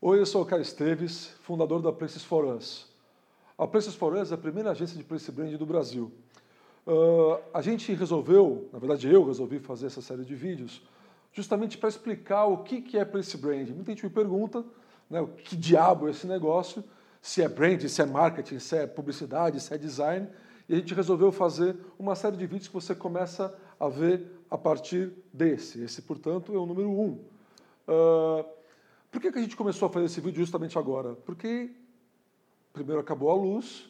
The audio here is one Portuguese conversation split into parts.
Oi, eu sou o Caio Esteves, fundador da Places for Us. A Places for Us é a primeira agência de place brand do Brasil. Uh, a gente resolveu, na verdade eu resolvi fazer essa série de vídeos, justamente para explicar o que, que é place brand. Muita gente me pergunta né, o que diabo é esse negócio, se é brand, se é marketing, se é publicidade, se é design, e a gente resolveu fazer uma série de vídeos que você começa a ver a partir desse. Esse, portanto, é o número um. Uh, por que, que a gente começou a fazer esse vídeo justamente agora? Porque primeiro acabou a luz.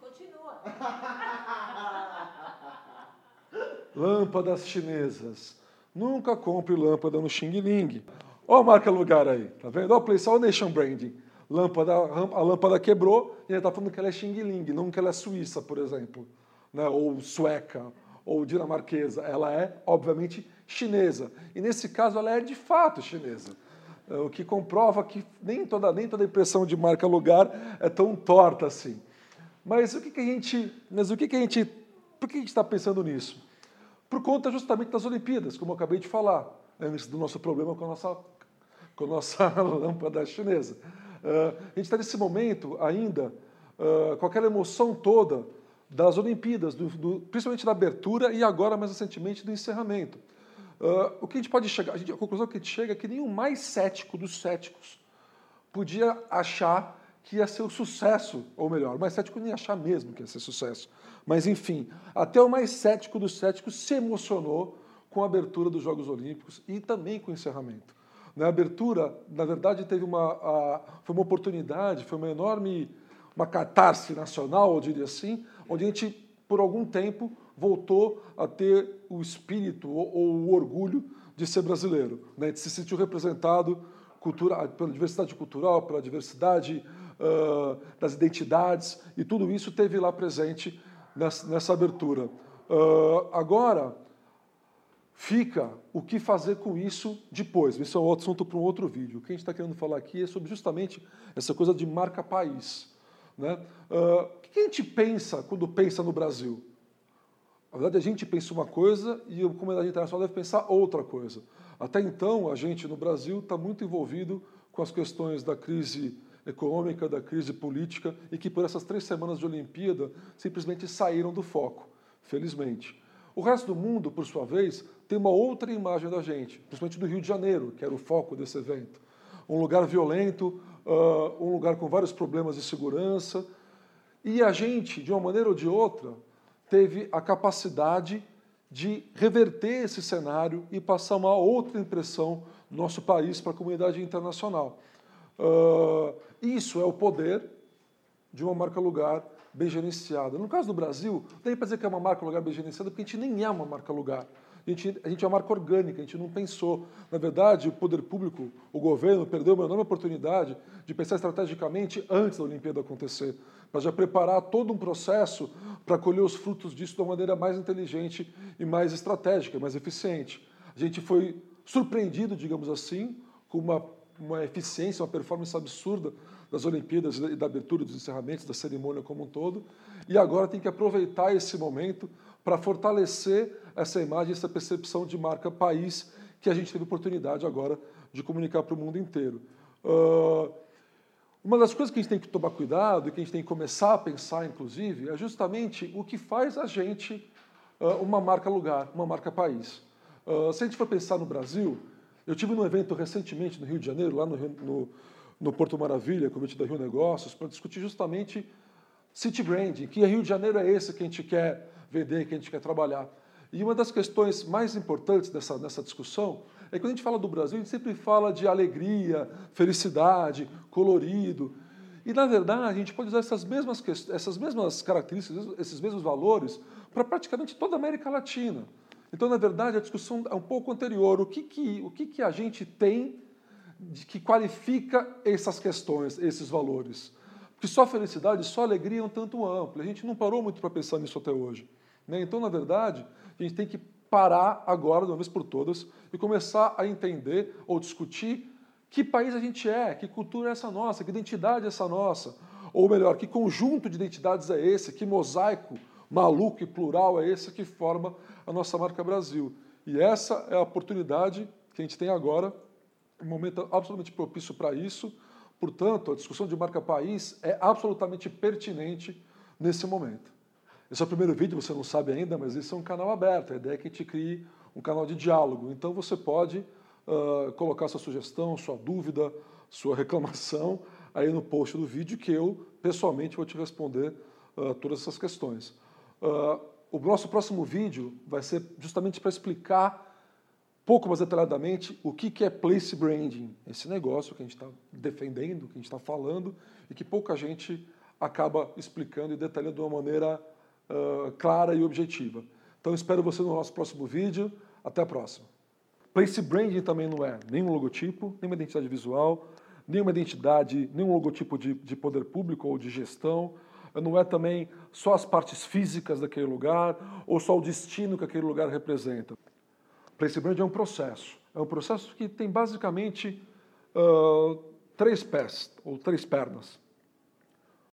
Continua. Lâmpadas chinesas. Nunca compre lâmpada no Xing Ling. Olha a marca lugar aí, tá vendo? Olha o Place, olha o Nation Branding. Lâmpada, a lâmpada quebrou e ele está falando que ela é Xing Ling, não que ela é suíça, por exemplo, né? ou sueca, ou dinamarquesa. Ela é, obviamente, chinesa. E nesse caso, ela é de fato chinesa. É, o que comprova que nem toda, nem toda impressão de marca lugar é tão torta assim. Mas o que, que a gente. Mas o que, que a gente. Por que a gente está pensando nisso? Por conta justamente das Olimpíadas, como eu acabei de falar, antes do nosso problema com a nossa, com a nossa lâmpada chinesa. Uh, a gente está nesse momento ainda uh, com aquela emoção toda das Olimpíadas, do, do, principalmente da abertura e agora, mais recentemente, do encerramento. Uh, o que a gente pode chegar, a, gente, a, conclusão que a gente chega é que nenhum mais cético dos céticos podia achar que ia ser o sucesso, ou melhor, o mais cético nem achar mesmo que ia ser sucesso. Mas, enfim, até o mais cético dos céticos se emocionou com a abertura dos Jogos Olímpicos e também com o encerramento. Na abertura, na verdade, teve uma, a, foi uma oportunidade, foi uma enorme, uma catarse nacional, eu diria assim, onde a gente, por algum tempo, voltou a ter o espírito ou, ou o orgulho de ser brasileiro. Né? Gente se sentiu representado cultura, pela diversidade cultural, pela diversidade uh, das identidades, e tudo isso teve lá presente nessa, nessa abertura. Uh, agora, fica o que fazer com isso depois. Isso é um assunto para um outro vídeo. O que a gente está querendo falar aqui é sobre justamente essa coisa de marca-país. Né? Uh, o que a gente pensa quando pensa no Brasil? Na verdade, a gente pensa uma coisa e a comunidade internacional deve pensar outra coisa. Até então, a gente no Brasil está muito envolvido com as questões da crise econômica, da crise política e que por essas três semanas de Olimpíada simplesmente saíram do foco, felizmente. O resto do mundo, por sua vez, tem uma outra imagem da gente, principalmente do Rio de Janeiro, que era o foco desse evento. Um lugar violento, uh, um lugar com vários problemas de segurança. E a gente, de uma maneira ou de outra, teve a capacidade de reverter esse cenário e passar uma outra impressão do nosso país para a comunidade internacional. Uh, isso é o poder de uma marca-lugar bem gerenciada. No caso do Brasil, tem para dizer que é uma marca-lugar bem gerenciada, porque a gente nem é uma marca-lugar. A gente, a gente é uma marca orgânica, a gente não pensou. Na verdade, o poder público, o governo, perdeu uma enorme oportunidade de pensar estrategicamente antes da Olimpíada acontecer para já preparar todo um processo para colher os frutos disso de uma maneira mais inteligente e mais estratégica, mais eficiente. A gente foi surpreendido, digamos assim, com uma, uma eficiência, uma performance absurda das Olimpíadas e da abertura dos encerramentos, da cerimônia como um todo, e agora tem que aproveitar esse momento para fortalecer essa imagem, essa percepção de marca país que a gente teve oportunidade agora de comunicar para o mundo inteiro. Uh, uma das coisas que a gente tem que tomar cuidado e que a gente tem que começar a pensar, inclusive, é justamente o que faz a gente uh, uma marca lugar, uma marca país. Uh, se a gente for pensar no Brasil, eu tive num evento recentemente no Rio de Janeiro, lá no, no, no Porto Maravilha, Convite da Rio Negócios, para discutir justamente city branding, que Rio de Janeiro é esse que a gente quer vender, que a gente quer trabalhar. E uma das questões mais importantes dessa, dessa discussão é que quando a gente fala do Brasil, a gente sempre fala de alegria, felicidade, colorido. E, na verdade, a gente pode usar essas mesmas, essas mesmas características, esses mesmos valores, para praticamente toda a América Latina. Então, na verdade, a discussão é um pouco anterior. O que, que, o que, que a gente tem de, que qualifica essas questões, esses valores? Porque só felicidade, só alegria é um tanto amplo. A gente não parou muito para pensar nisso até hoje. Né? Então, na verdade, a gente tem que parar agora, de uma vez por todas, e começar a entender ou discutir que país a gente é, que cultura é essa nossa, que identidade é essa nossa. Ou melhor, que conjunto de identidades é esse, que mosaico maluco e plural é esse que forma a nossa marca Brasil. E essa é a oportunidade que a gente tem agora um momento absolutamente propício para isso. Portanto, a discussão de marca país é absolutamente pertinente nesse momento. Esse é o primeiro vídeo, você não sabe ainda, mas esse é um canal aberto. A ideia é que gente crie um canal de diálogo. Então você pode uh, colocar sua sugestão, sua dúvida, sua reclamação aí no post do vídeo que eu pessoalmente vou te responder uh, todas essas questões. Uh, o nosso próximo vídeo vai ser justamente para explicar pouco mais detalhadamente o que é place branding, esse negócio que a gente está defendendo, que a gente está falando e que pouca gente acaba explicando e detalhando de uma maneira uh, clara e objetiva. Então espero você no nosso próximo vídeo. Até a próxima. Place branding também não é nenhum logotipo, nenhuma identidade visual, nenhuma identidade, nenhum logotipo de, de poder público ou de gestão. Não é também só as partes físicas daquele lugar ou só o destino que aquele lugar representa. Place brand é um processo. É um processo que tem basicamente uh, três pés ou três pernas.